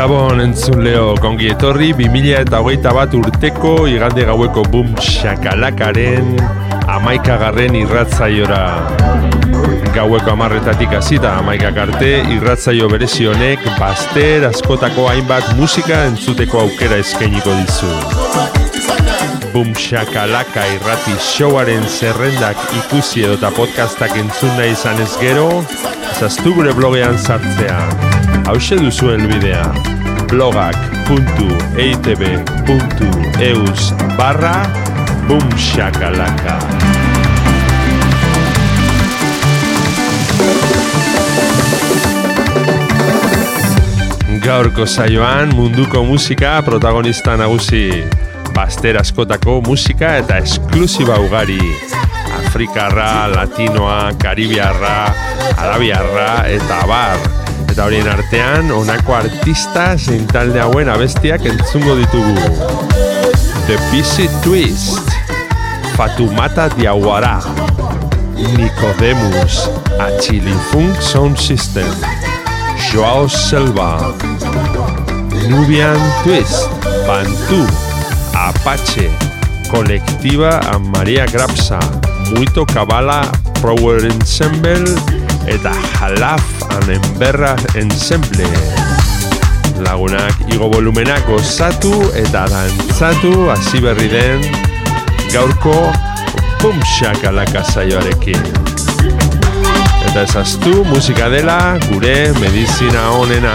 Gabon entzun leo kongi etorri 2000 eta hogeita bat urteko igande gaueko boom shakalakaren amaikagarren irratzaiora. Gaueko amarretatik hasita amaikak arte irratzaio berezi honek baster askotako hainbat musika entzuteko aukera eskainiko dizu. Boom shakalaka irrati showaren zerrendak ikusi edota podcastak entzun nahi izan ez gero, zaztu gure blogean sartzea. Hauxe duzu helbidea. Blogak.eitb.eus barra boomshakalaka. Gaurko saioan munduko musika protagonista nagusi. Baster askotako musika eta esklusiba ugari. Afrikarra, Latinoa, Karibiarra, Arabiarra eta bar Eta horien artean, honako artista zein talde hauen abestiak entzungo ditugu. The Busy Twist, Fatumata Diawara, Nicodemus, Achili Funk Sound System, Joao Selva, Nubian Twist, Bantu, Apache, Colectiva a Maria Grapsa, Muito Kabala Power Ensemble eta Halaf and Emberra Ensemble. Lagunak igo volumenak osatu eta dantzatu hasi berri den gaurko pumxak alakazaioarekin. Eta ezaztu musika dela gure medizina honena.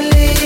suddenly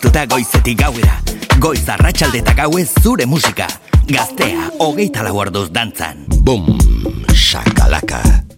piztuta goizetik gauera. Goiz arratsalde eta zure musika. Gaztea, hogeita lau orduz dantzan. Bum, shakalaka.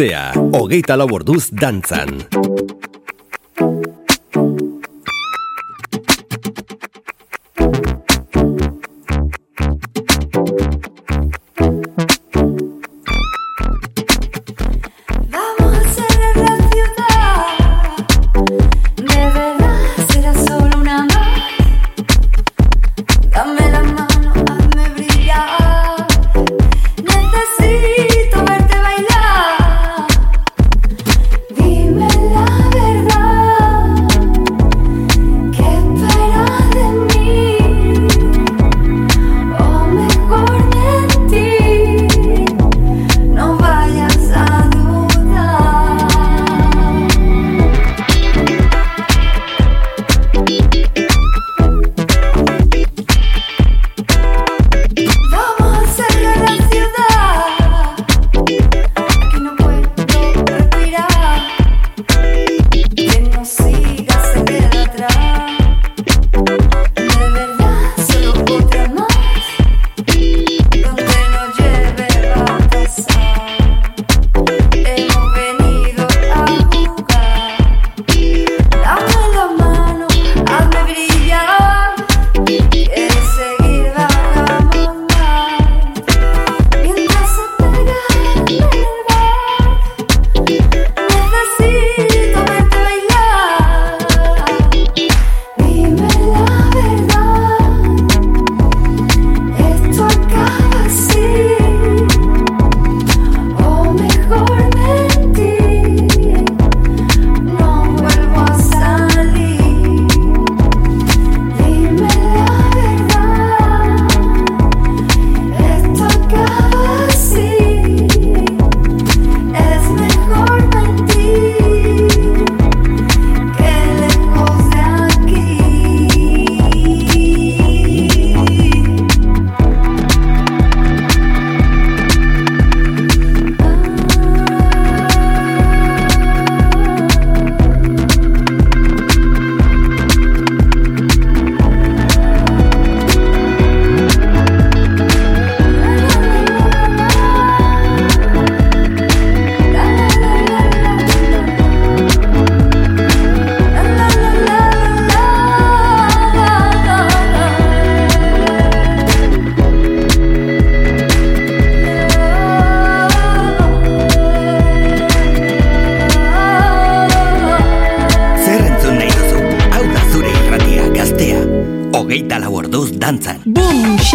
Gaztea, hogeita lau orduz dantzan.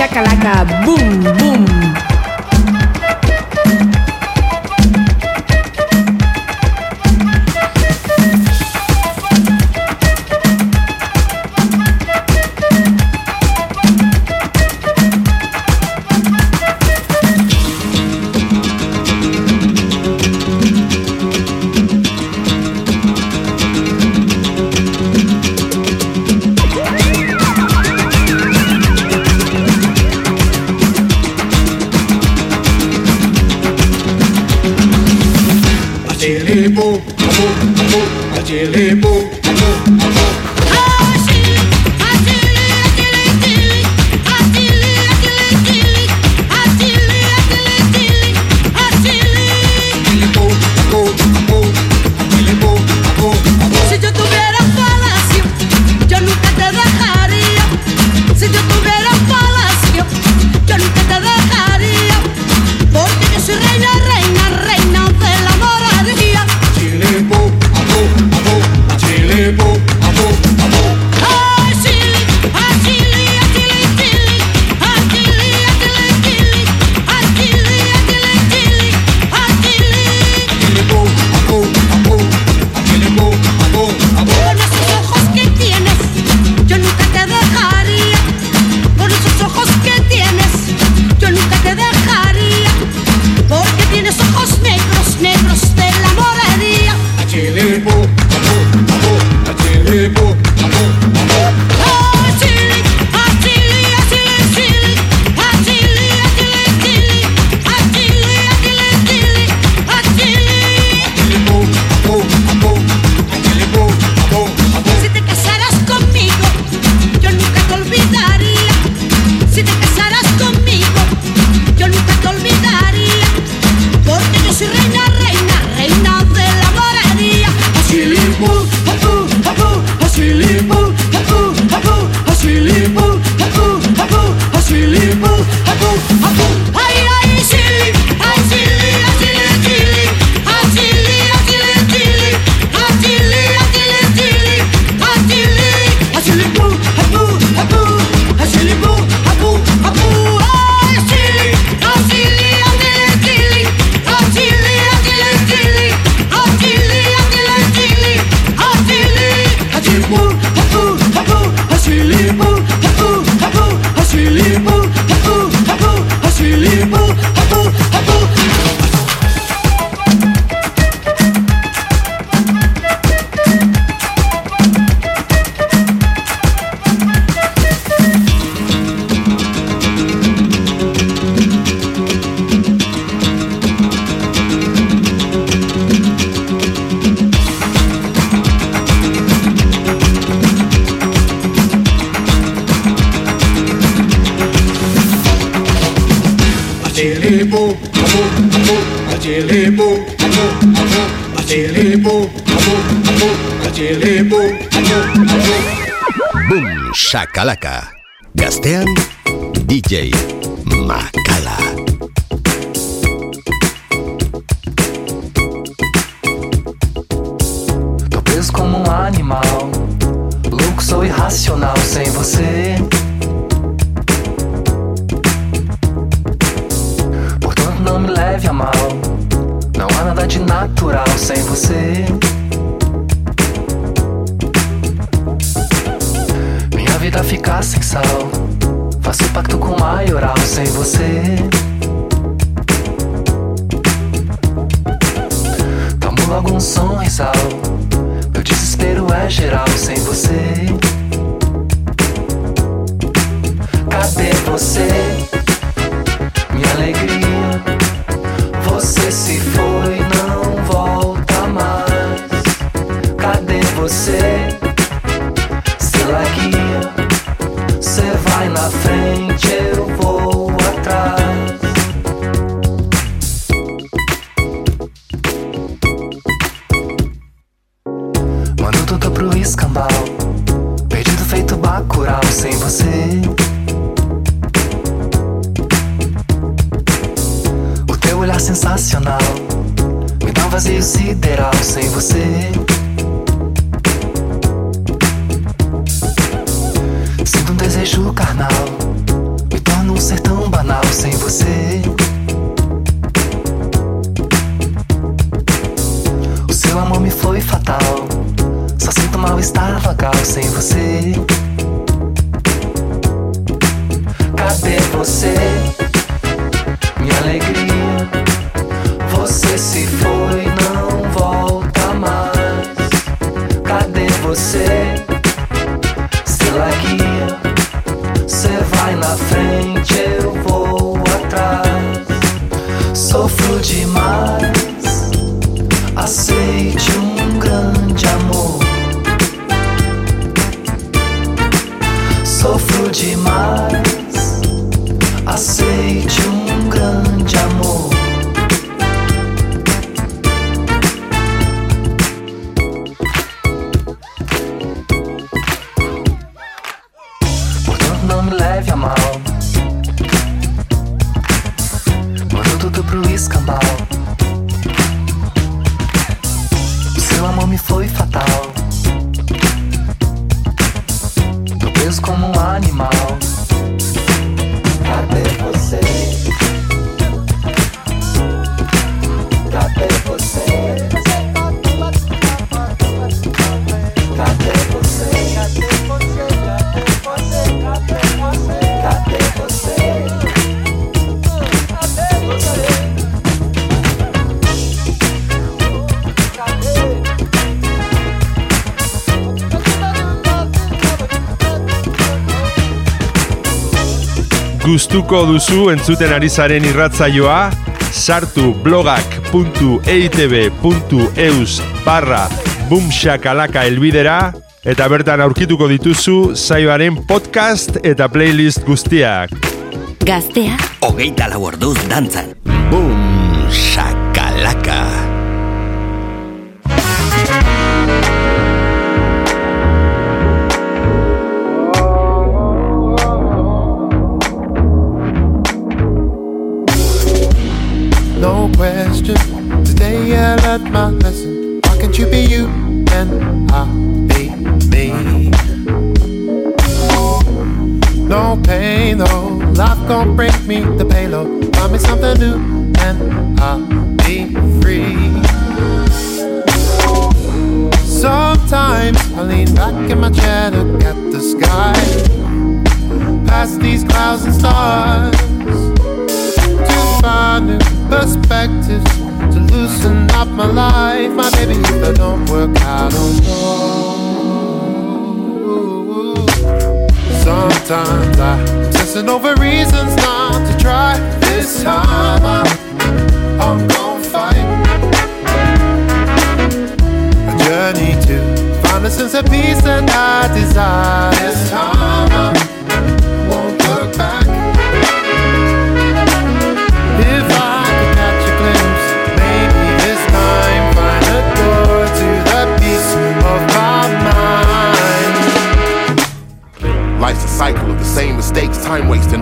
shakalaka, boom, boom. Atilebo, amor, amor, atilebo, amor, amor, atilebo, amor, amor, atilebo, amor, amor. Boom, shakalaka. Gaztean, DJ Makala. Tô preso como um animal, louco sou irracional sem você. Me leve a mal. Não há nada de natural sem você. Minha vida fica sem sal. Faço pacto com maioral sem você. Tomo logo um sorrisal. Meu desespero é geral sem você. Cadê você? Minha alegria você se foi, não volta mais. Cadê você? Estrela guia, você vai na frente, eu Sinto mal-estar vagal sem você Cadê você? Minha alegria você se foi, não volta mais. Cadê você? Estrela guia, você vai na frente, eu vou atrás. Sofro demais, aceite um Sofro demais, gustuko duzu entzuten ari zaren irratzaioa, sartu blogak.eitb.eus barra bumxakalaka elbidera, eta bertan aurkituko dituzu zaioaren podcast eta playlist guztiak. Gaztea, hogeita lau orduz dantzan. Bumxakalaka. question. Learned my lesson. Why can't you be you and I be me? No pain, though. Life gon' bring me the payload. Find me something new and I'll be free. Sometimes I lean back in my chair, look at the sky, past these clouds and stars to find new perspectives loosen up my life. My baby, if I don't work, I don't know. Sometimes I'm over reasons not to try. This time I'm, I'm gonna fight. A journey to find a sense of peace that I desire. This time I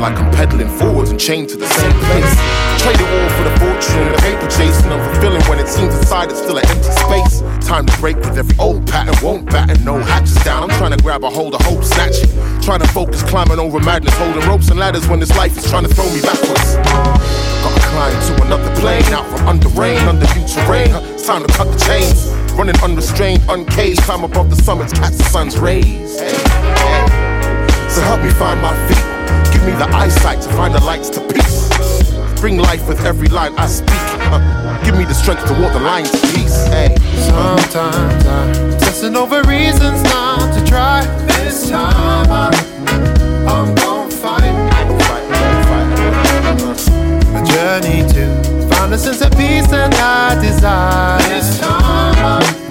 like I'm pedaling forwards and chained to the same place. Trade it all for the fortune, the paper chasing, unfulfilling when it seems inside it's still an empty space. Time to break with every old pattern, won't batten, no hatches down. I'm trying to grab a hold of hope, snatch it. Trying to focus, climbing over madness, holding ropes and ladders when this life is trying to throw me backwards. Gotta climb to another plane, out from under rain, under new terrain. It's time to cut the chains. Running unrestrained, uncaged, climb above the summits, catch the sun's rays. Hey, hey. So help me find my feet. Give me the eyesight to find the lights to peace. Bring life with every line I speak. Uh, give me the strength to walk the line to peace. Hey. Sometimes I'm obsessing over reasons not to try. This time I'm, I'm gon' fight. A journey to find a sense of peace and I desire. This time I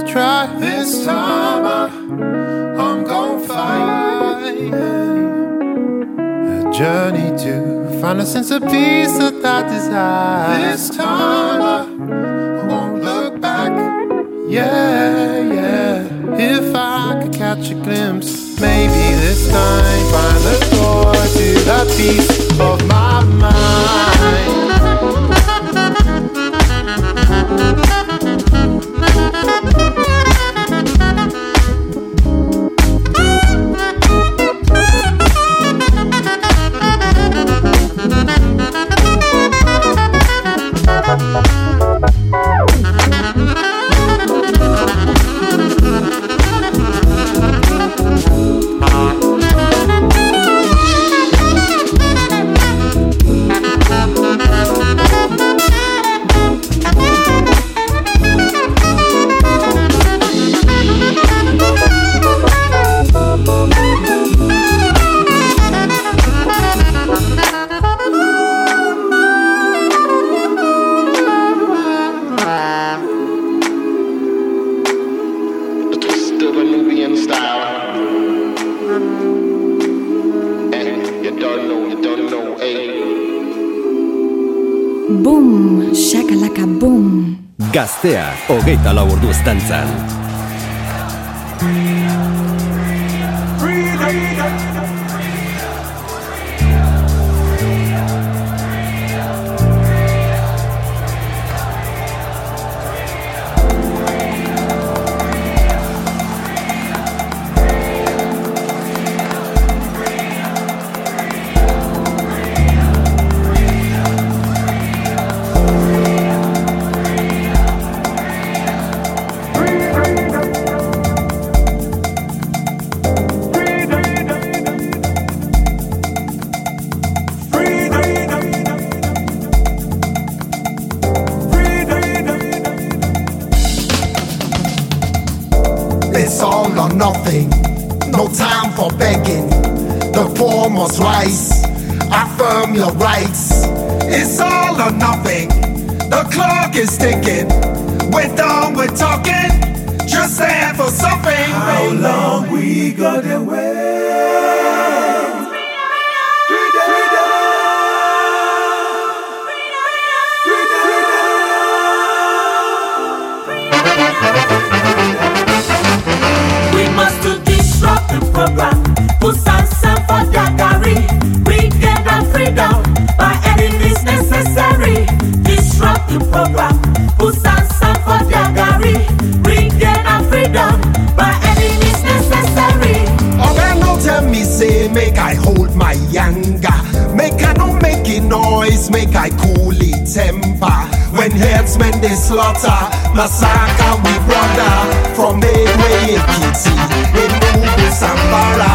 to try. This time I, I'm gon' fight a journey to find a sense of peace that I desire. This time I, I won't look back. Yeah, yeah. If I could catch a glimpse, maybe this time find the door to that peace of my mind. Gaztea, hogeita lau ordu estantzan. Your rights. It's all or nothing. The clock is ticking. We're done with talking. Just stand for something. How long we gonna wait? Disruptive program. For their? Regain our freedom by any means necessary. Man, no tell me, say, make I hold my younger. Make I no make noise, make I cool temper. When headsmen they slaughter, massacre we brother. From Kitty, in Mubu Sambara.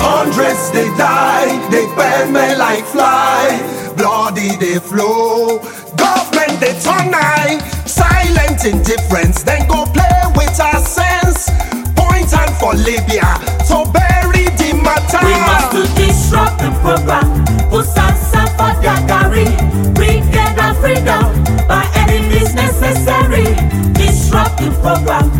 Hundreds they die, they burn me like fly. Bloody they flow, they turn eye. Silent indifference, then go play with our sense. Point and for Libya, to bury the matter. We must to disrupt the program. Stands for? Regain our freedom by any means necessary. Disrupt the program.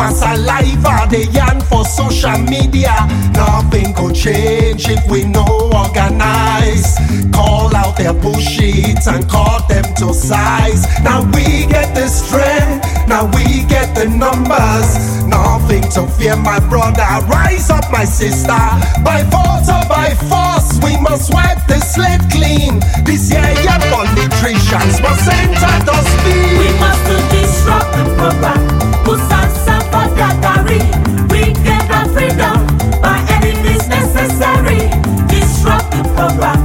Our saliva, they yearn for social media. Nothing go change if we no organize. Call out their bullshit and call them to size. Now we get the strength, now we get the numbers. Nothing to fear, my brother. Rise up, my sister. By force or by force, we must wipe the slate clean. This year, your politicians must enter the speed. We must disrupt the program. Who Gary? Regain our freedom by any means necessary. Disrupt the program.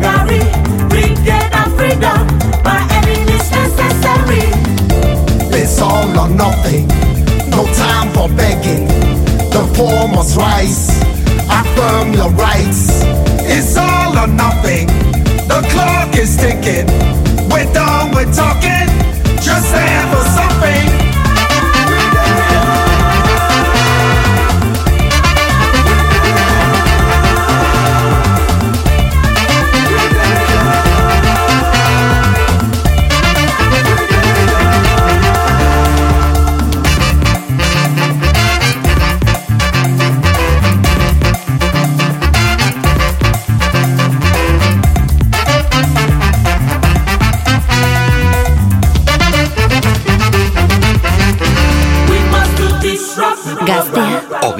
Gary? Regain our freedom by any means necessary. It's all or nothing. No time for begging. The poor must rise. Affirm your rights. It's all or nothing. The clock is ticking. We're done with talking. Just there for something.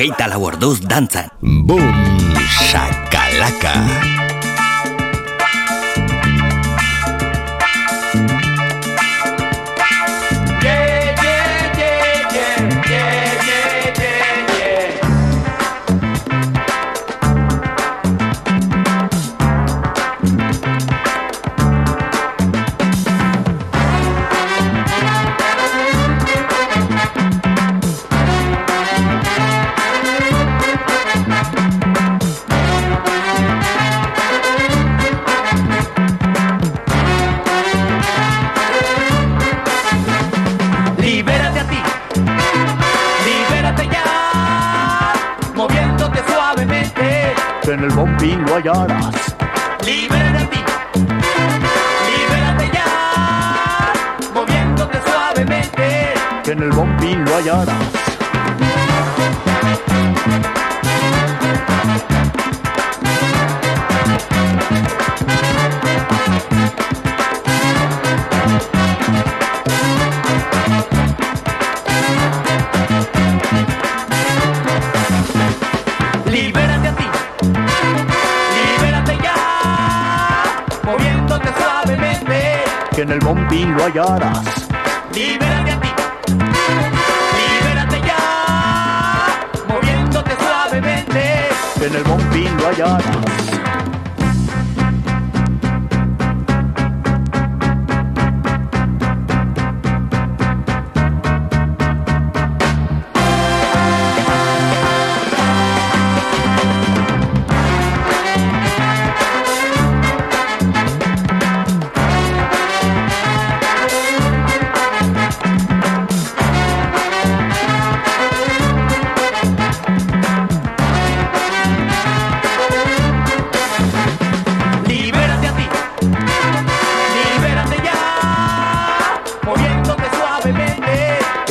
Hogeita lau orduz dantzan. Boom, shakalaka. Lo hallarás. Lo. Libérate a ti, libérate ya, moviéndote suavemente. En el bombín lo.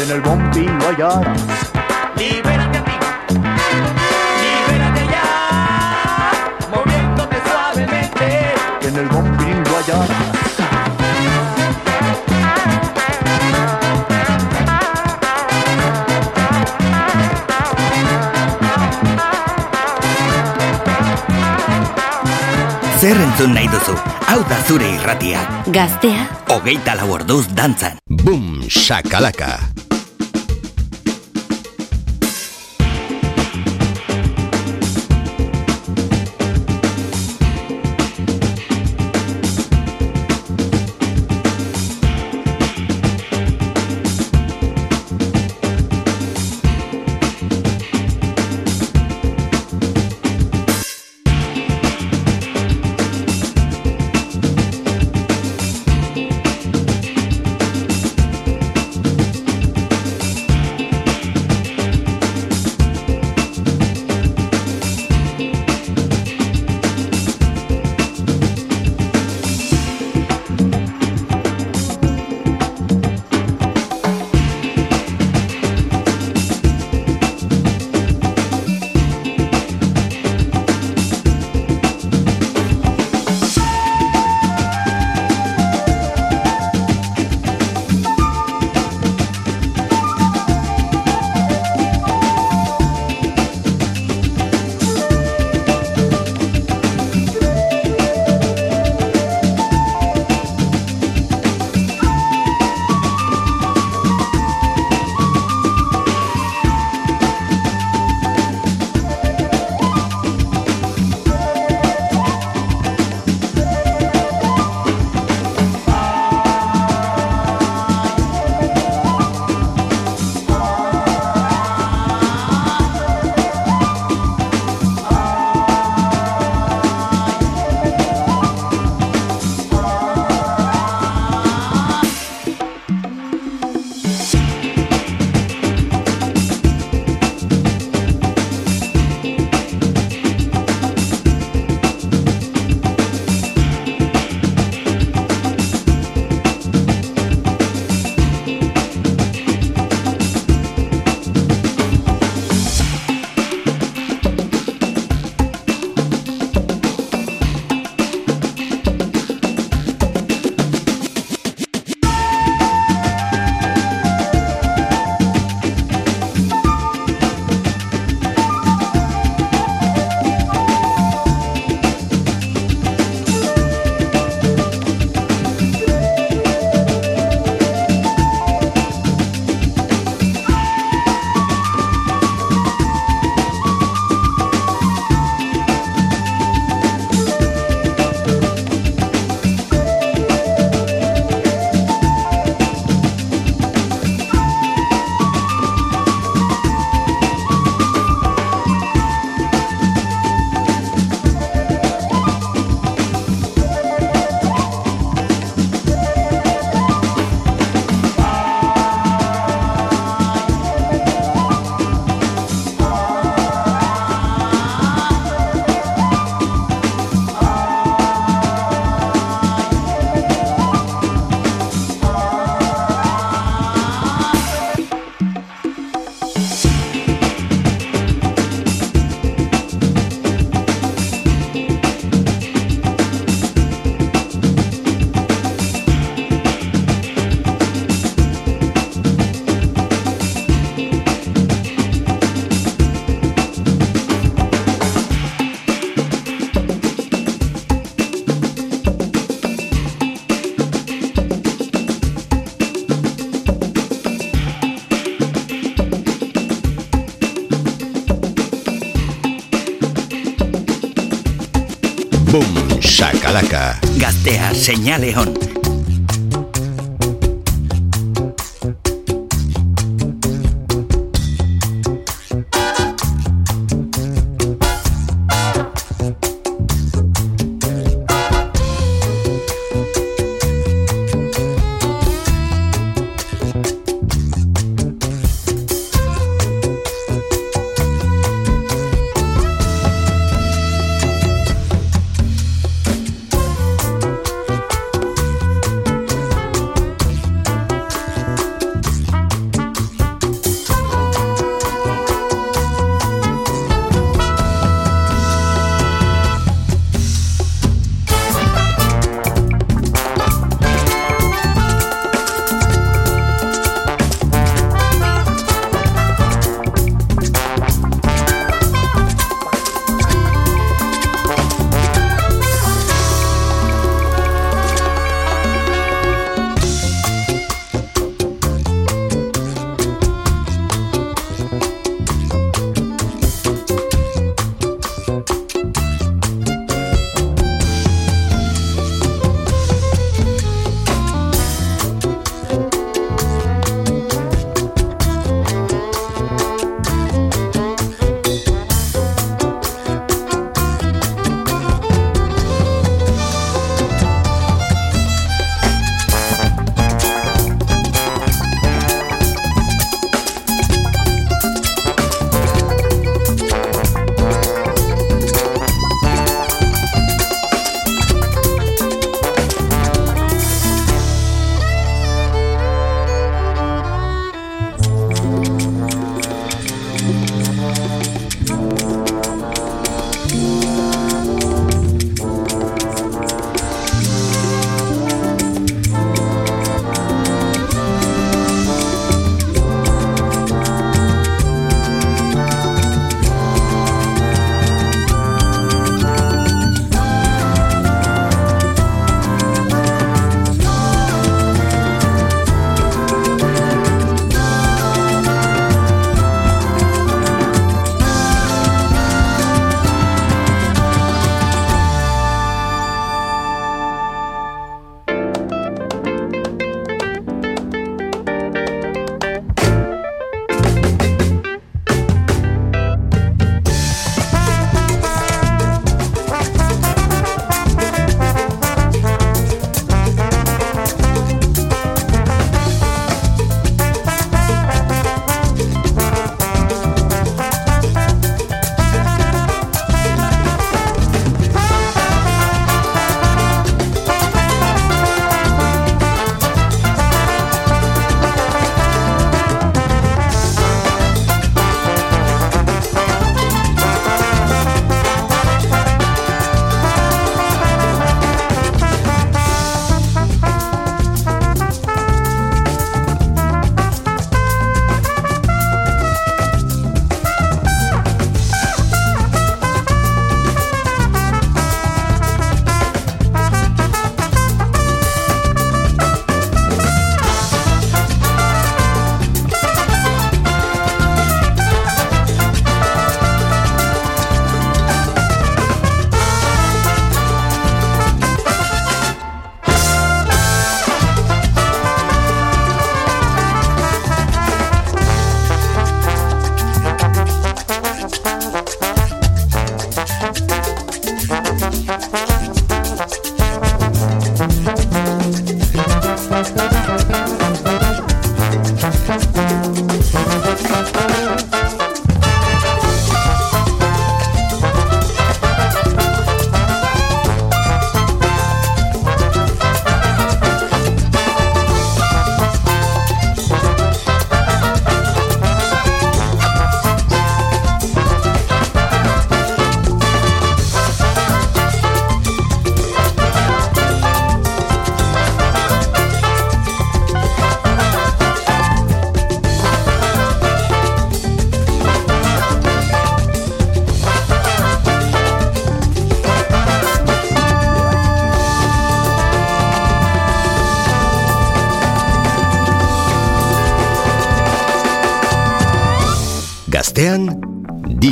en el bombi lo. Libérate a ti, libérate ya, moviéndote suavemente, en el bombi lo hallarás. Zer entzun nahi duzu, hau da zure irratia. Gaztea, hogeita lau orduz dantzan. Bum, shakalaka. Podcastear Señaleón.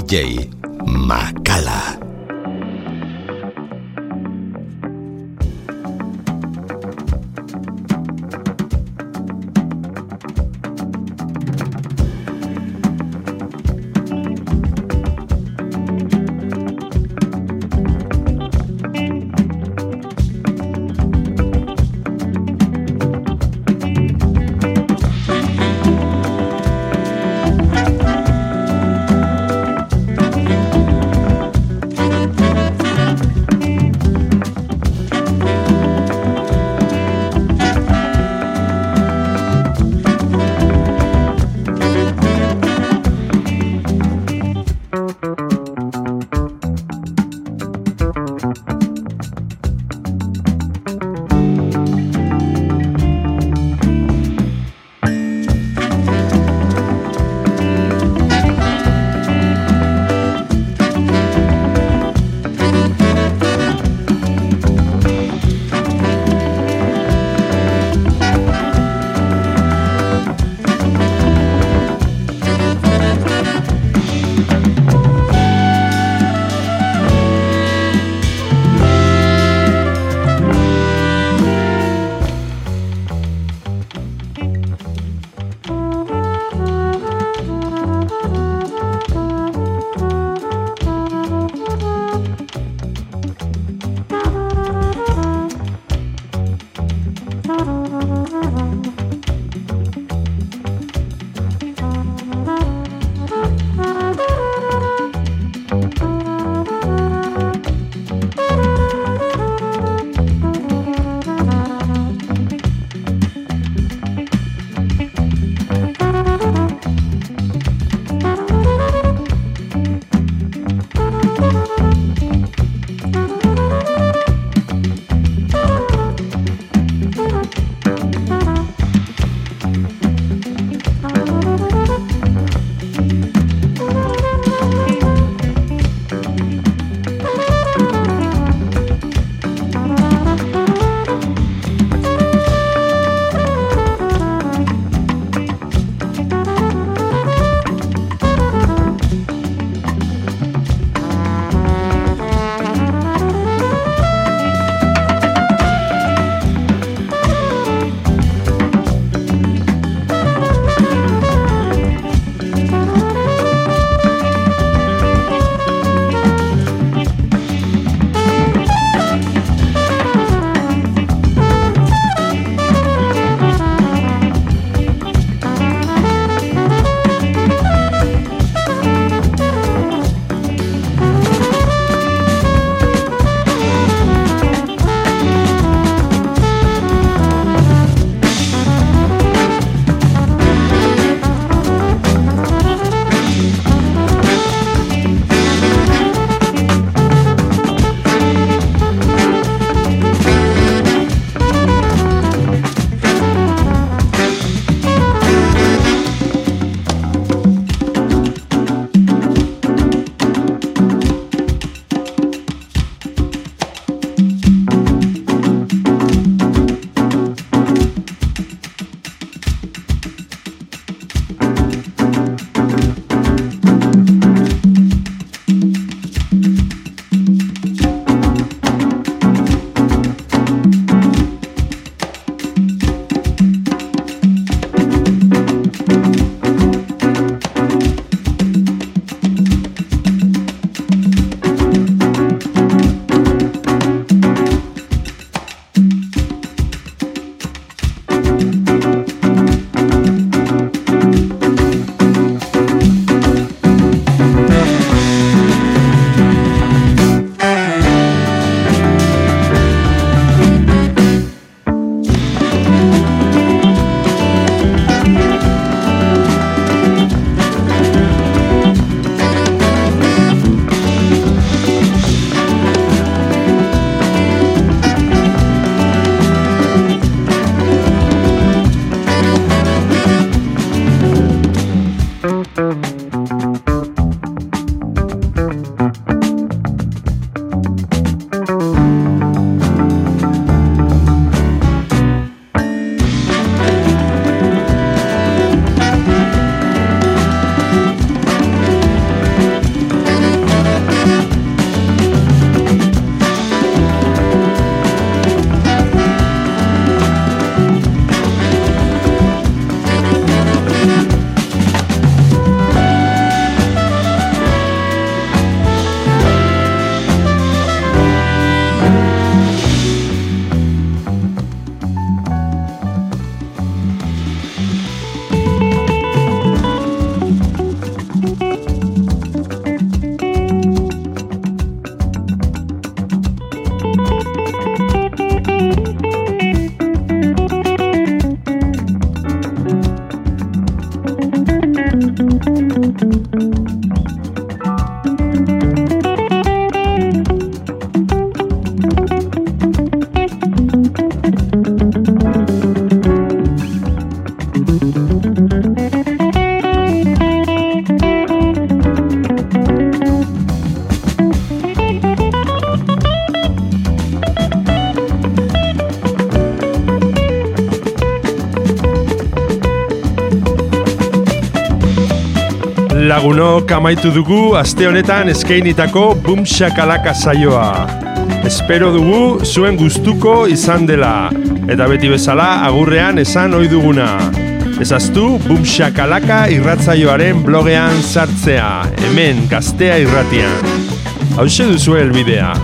Jai makala. Lagunok amaitu dugu aste honetan eskeinitako Boom Shakalaka saioa. Espero dugu zuen gustuko izan dela. Eta beti bezala agurrean esan ohi duguna. Ezaztu Boom Shakalaka irratzaioaren blogean sartzea. Hemen gaztea irratian. Hauze duzu helbidea.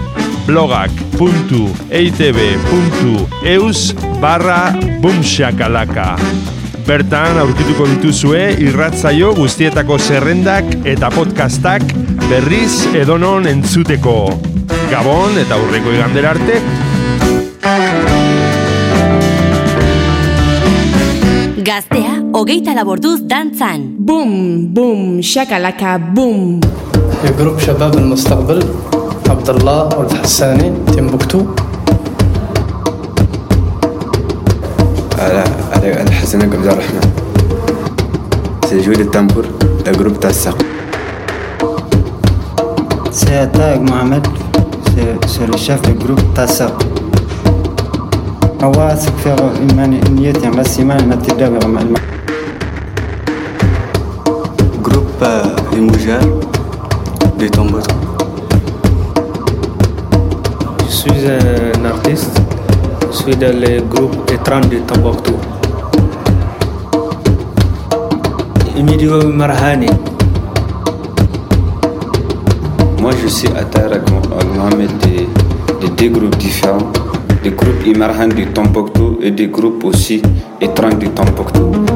blogak.eitb.eus barra Boom Shakalaka. Bertan aurkituko dituzue irratzaio guztietako zerrendak eta podcastak berriz edonon entzuteko. Gabon eta aurreko igandera arte. Gaztea, hogeita laborduz dantzan. Bum, bum, shakalaka, bum. El grup Shabab al-Mustaqbal, Abdullah al-Hassani, Timbuktu. سنة قبل الرحمن سجود التنبور لجروب تاسق سيتاج محمد سيرشاف لجروب تاسق هو سكتر إيماني نيتي بس ما نتدابر مع جروب الموجة دي Tombouctou. Je suis euh, un artiste, je suis dans le groupe des de Tombouctou. Emidio Marhani. Moi je suis Attar Ag Ag Mohamed de, de deux groupes différents des groupes Imarhan de Tombouctou et des groupes aussi Etran de Tombouctou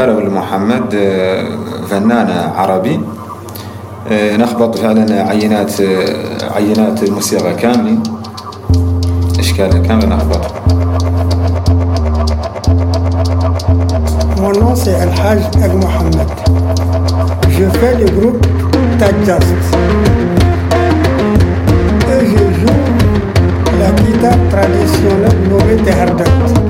رسالة محمد آه، فنان عربي. آه، نخبط فعلا عينات آه، عينات الموسيقى كاملين. إشكالها كاملة نخبط. مونوسي الحاج أبو محمد جو في لي جروب تاع جاز جو لا كيتا تراديسيونيل نوفي تهردات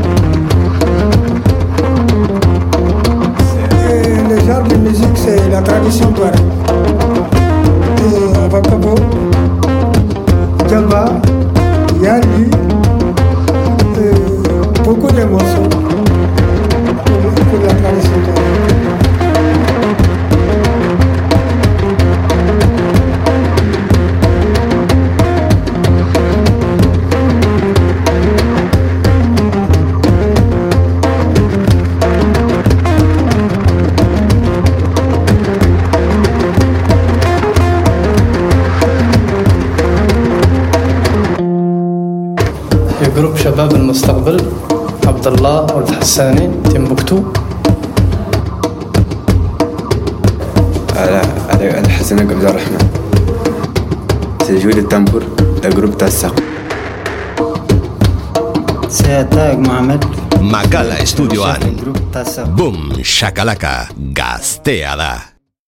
c'est la tradition touareg. Et Djaba, Yali, beaucoup de pour la. المستقبل عبد الله ولد حساني تيمبكتو على على على حسن عبد الرحمن. تجويد التنبور الجروب تاع الساق سيتاج محمد. Makala estudioan. Boom, shakalaka, gaztea da.